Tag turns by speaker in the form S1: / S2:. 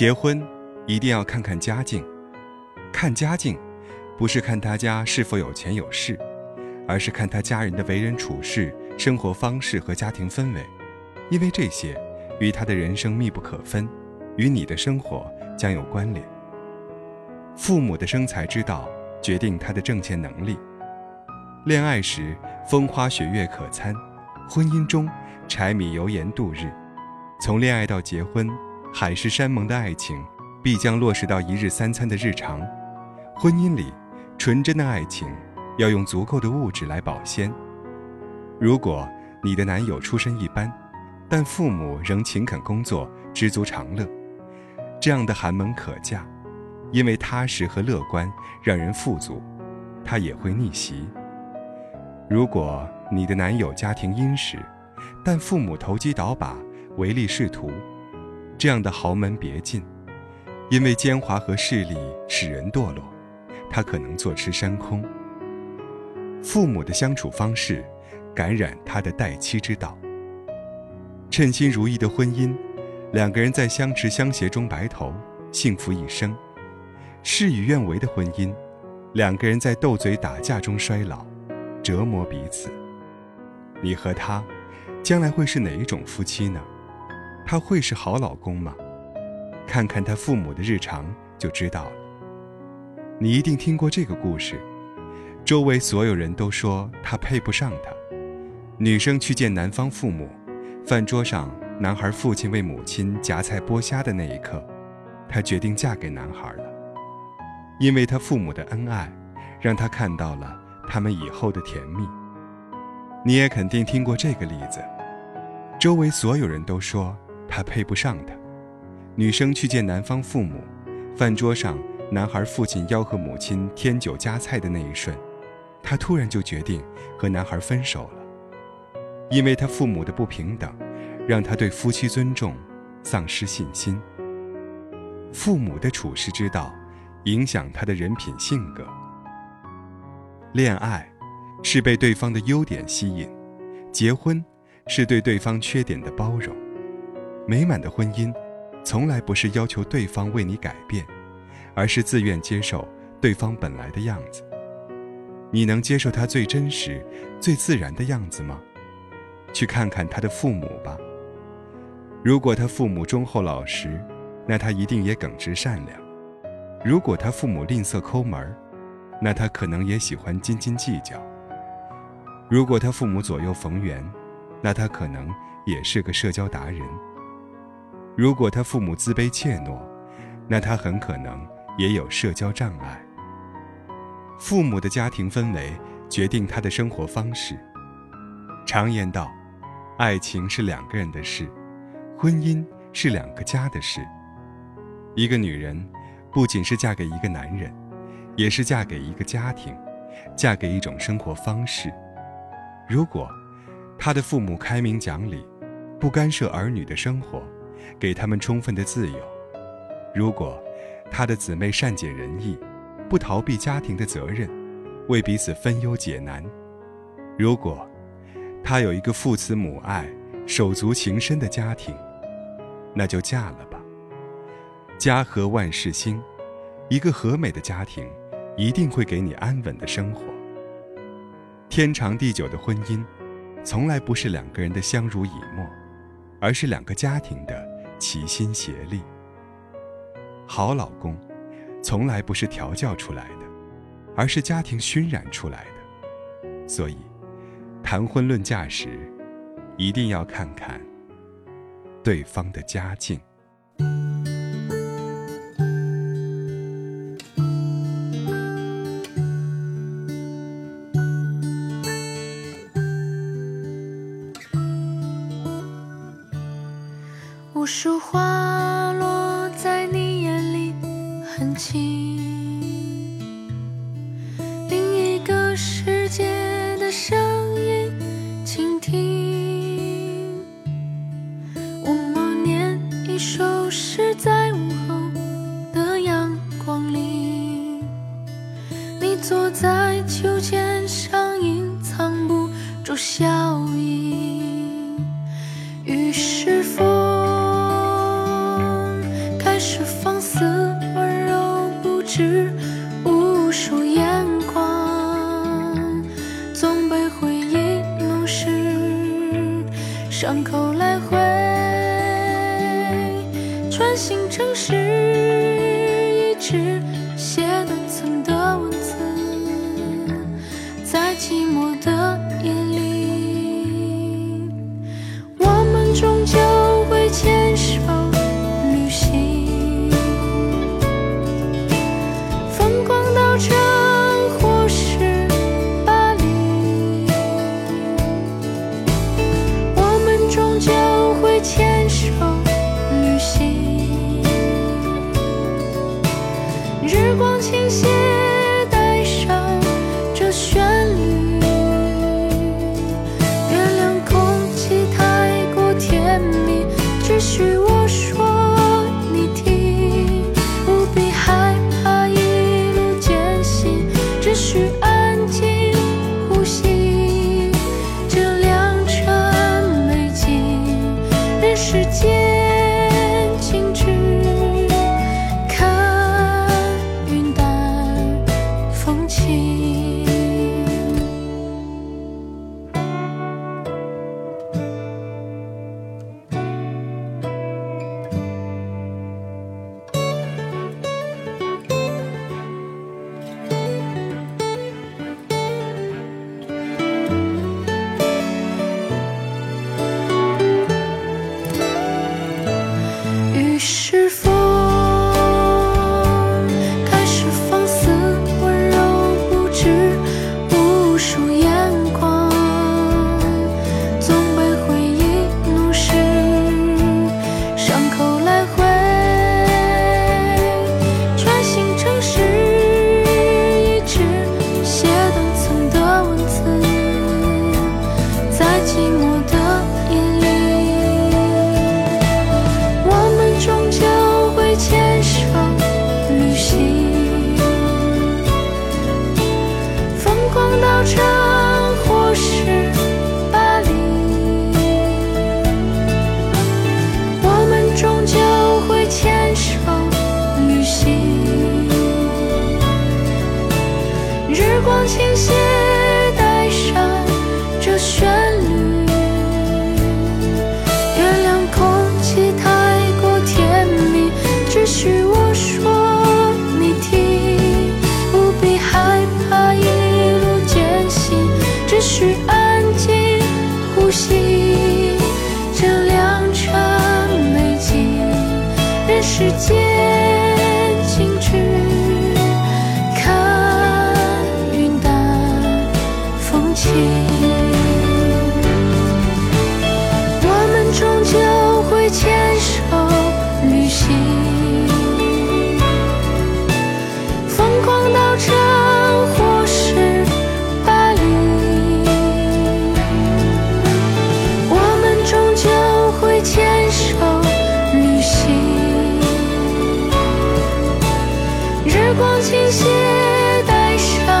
S1: 结婚一定要看看家境，看家境，不是看他家是否有钱有势，而是看他家人的为人处事、生活方式和家庭氛围，因为这些与他的人生密不可分，与你的生活将有关联。父母的生财之道决定他的挣钱能力。恋爱时风花雪月可餐，婚姻中柴米油盐度日。从恋爱到结婚，海誓山盟的爱情必将落实到一日三餐的日常。婚姻里，纯真的爱情要用足够的物质来保鲜。如果你的男友出身一般，但父母仍勤恳工作，知足常乐，这样的寒门可嫁，因为踏实和乐观让人富足，他也会逆袭。如果你的男友家庭殷实，但父母投机倒把、唯利是图，这样的豪门别进，因为奸猾和势力使人堕落，他可能坐吃山空。父母的相处方式，感染他的待妻之道。称心如意的婚姻，两个人在相持相携中白头，幸福一生；事与愿违的婚姻，两个人在斗嘴打架中衰老。折磨彼此，你和他将来会是哪一种夫妻呢？他会是好老公吗？看看他父母的日常就知道了。你一定听过这个故事，周围所有人都说他配不上他。女生去见男方父母，饭桌上男孩父亲为母亲夹菜剥虾的那一刻，她决定嫁给男孩了，因为他父母的恩爱，让她看到了。他们以后的甜蜜，你也肯定听过这个例子。周围所有人都说他配不上她。女生去见男方父母，饭桌上男孩父亲吆喝母亲添酒加菜的那一瞬，她突然就决定和男孩分手了，因为他父母的不平等，让他对夫妻尊重丧失信心。父母的处世之道，影响他的人品性格。恋爱是被对方的优点吸引，结婚是对对方缺点的包容。美满的婚姻，从来不是要求对方为你改变，而是自愿接受对方本来的样子。你能接受他最真实、最自然的样子吗？去看看他的父母吧。如果他父母忠厚老实，那他一定也耿直善良；如果他父母吝啬抠门，那他可能也喜欢斤斤计较。如果他父母左右逢源，那他可能也是个社交达人。如果他父母自卑怯懦，那他很可能也有社交障碍。父母的家庭氛围决定他的生活方式。常言道，爱情是两个人的事，婚姻是两个家的事。一个女人，不仅是嫁给一个男人。也是嫁给一个家庭，嫁给一种生活方式。如果他的父母开明讲理，不干涉儿女的生活，给他们充分的自由；如果他的姊妹善解人意，不逃避家庭的责任，为彼此分忧解难；如果他有一个父慈母爱、手足情深的家庭，那就嫁了吧。家和万事兴，一个和美的家庭。一定会给你安稳的生活。天长地久的婚姻，从来不是两个人的相濡以沫，而是两个家庭的齐心协力。好老公，从来不是调教出来的，而是家庭熏染出来的。所以，谈婚论嫁时，一定要看看对方的家境。
S2: 无数花狂到时光倾斜，带上